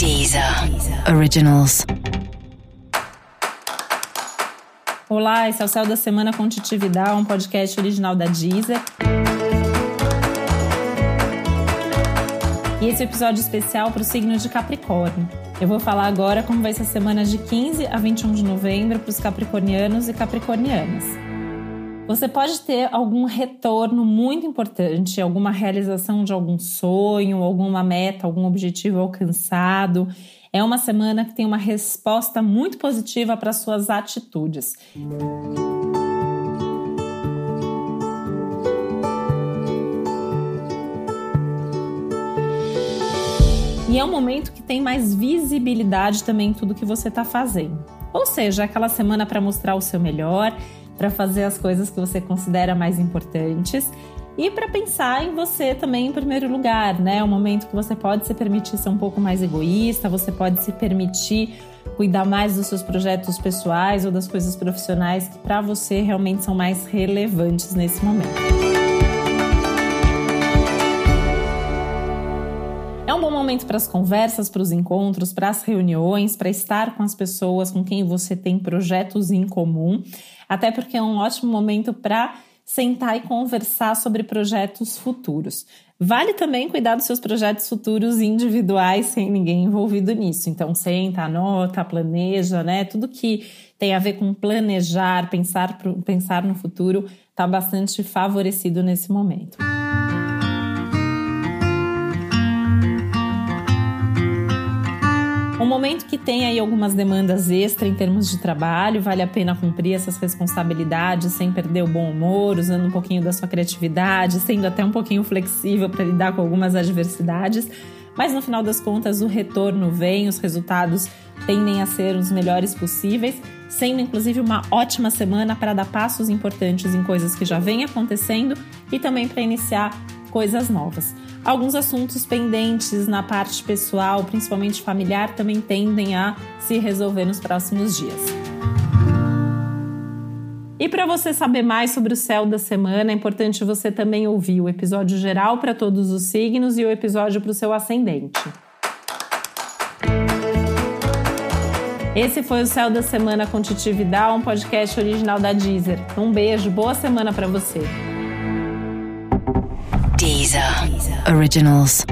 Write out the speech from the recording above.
Deezer Originals. Olá, esse é o Céu da Semana com Titividade, um podcast original da Deezer. E esse é episódio especial para o signo de Capricórnio. Eu vou falar agora como vai ser a semana de 15 a 21 de novembro para os capricornianos e capricornianas. Você pode ter algum retorno muito importante, alguma realização de algum sonho, alguma meta, algum objetivo alcançado. É uma semana que tem uma resposta muito positiva para suas atitudes. E é um momento que tem mais visibilidade também em tudo que você está fazendo. Ou seja, aquela semana para mostrar o seu melhor, para fazer as coisas que você considera mais importantes e para pensar em você também em primeiro lugar, né? É um momento que você pode se permitir ser um pouco mais egoísta, você pode se permitir cuidar mais dos seus projetos pessoais ou das coisas profissionais que para você realmente são mais relevantes nesse momento. É um bom momento para as conversas, para os encontros, para as reuniões, para estar com as pessoas com quem você tem projetos em comum até porque é um ótimo momento para sentar e conversar sobre projetos futuros. Vale também cuidar dos seus projetos futuros individuais sem ninguém envolvido nisso. Então, senta, anota, planeja, né? Tudo que tem a ver com planejar, pensar, pensar no futuro, está bastante favorecido nesse momento. Momento que tem aí algumas demandas extra em termos de trabalho, vale a pena cumprir essas responsabilidades sem perder o bom humor, usando um pouquinho da sua criatividade, sendo até um pouquinho flexível para lidar com algumas adversidades. Mas no final das contas, o retorno vem, os resultados tendem a ser os melhores possíveis, sendo inclusive uma ótima semana para dar passos importantes em coisas que já vêm acontecendo e também para iniciar coisas novas. Alguns assuntos pendentes na parte pessoal, principalmente familiar, também tendem a se resolver nos próximos dias. E para você saber mais sobre o céu da semana, é importante você também ouvir o episódio geral para todos os signos e o episódio para o seu ascendente. Esse foi o Céu da Semana com Titi Vidal, um podcast original da Deezer. Um beijo, boa semana para você. Deezer Originals.